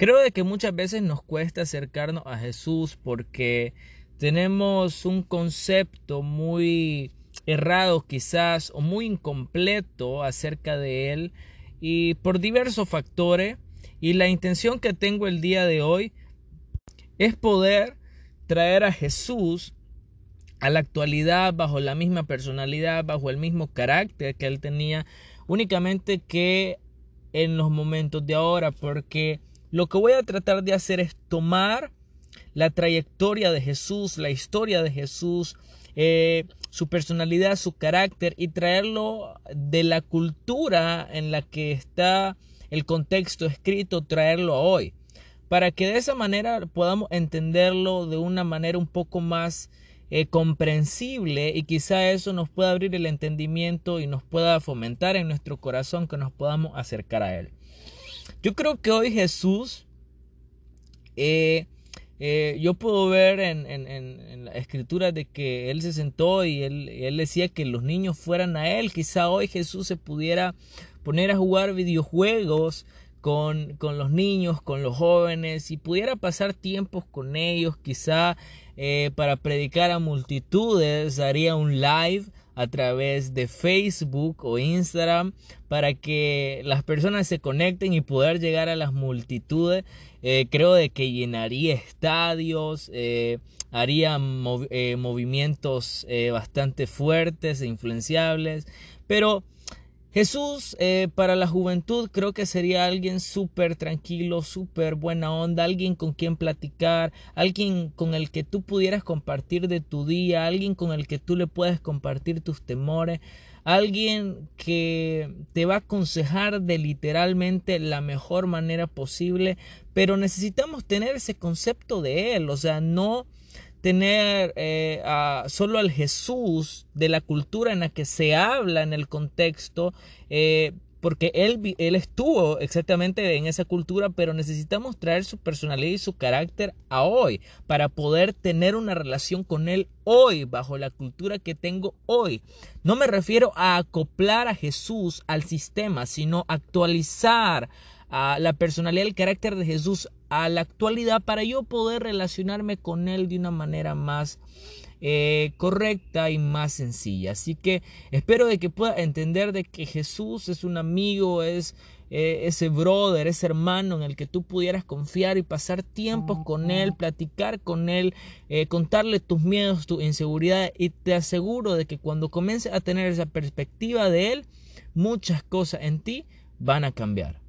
Creo de que muchas veces nos cuesta acercarnos a Jesús porque tenemos un concepto muy errado quizás o muy incompleto acerca de Él y por diversos factores. Y la intención que tengo el día de hoy es poder traer a Jesús a la actualidad bajo la misma personalidad, bajo el mismo carácter que él tenía, únicamente que en los momentos de ahora, porque lo que voy a tratar de hacer es tomar la trayectoria de Jesús, la historia de Jesús, eh, su personalidad, su carácter y traerlo de la cultura en la que está el contexto escrito, traerlo a hoy, para que de esa manera podamos entenderlo de una manera un poco más eh, comprensible y quizá eso nos pueda abrir el entendimiento y nos pueda fomentar en nuestro corazón que nos podamos acercar a Él. Yo creo que hoy Jesús, eh, eh, yo puedo ver en, en, la escritura de que Él se sentó y él, él decía que los niños fueran a Él. Quizá hoy Jesús se pudiera poner a jugar videojuegos con, con, los niños, con los jóvenes y pudiera pasar tiempos con ellos, quizá eh, para predicar a multitudes, haría un live a través de Facebook o Instagram para que las personas se conecten y poder llegar a las multitudes. Eh, creo de que llenaría estadios, eh, haría movimientos bastante fuertes e influenciables, pero Jesús eh, para la juventud creo que sería alguien súper tranquilo, súper buena onda, alguien con quien platicar, alguien con el que tú pudieras compartir de tu día, alguien con el que tú le puedes compartir tus temores, alguien que te va a aconsejar de literalmente la mejor manera posible, pero necesitamos tener ese concepto de él, o sea, no tener eh, solo al Jesús de la cultura en la que se habla en el contexto, eh, porque él, él estuvo exactamente en esa cultura, pero necesitamos traer su personalidad y su carácter a hoy para poder tener una relación con él hoy, bajo la cultura que tengo hoy. No me refiero a acoplar a Jesús al sistema, sino actualizar a la personalidad el carácter de Jesús a la actualidad para yo poder relacionarme con Él de una manera más eh, correcta y más sencilla. Así que espero de que pueda entender de que Jesús es un amigo, es eh, ese brother, ese hermano en el que tú pudieras confiar y pasar tiempos con Él, platicar con Él, eh, contarle tus miedos, tu inseguridad y te aseguro de que cuando comiences a tener esa perspectiva de Él, muchas cosas en ti van a cambiar.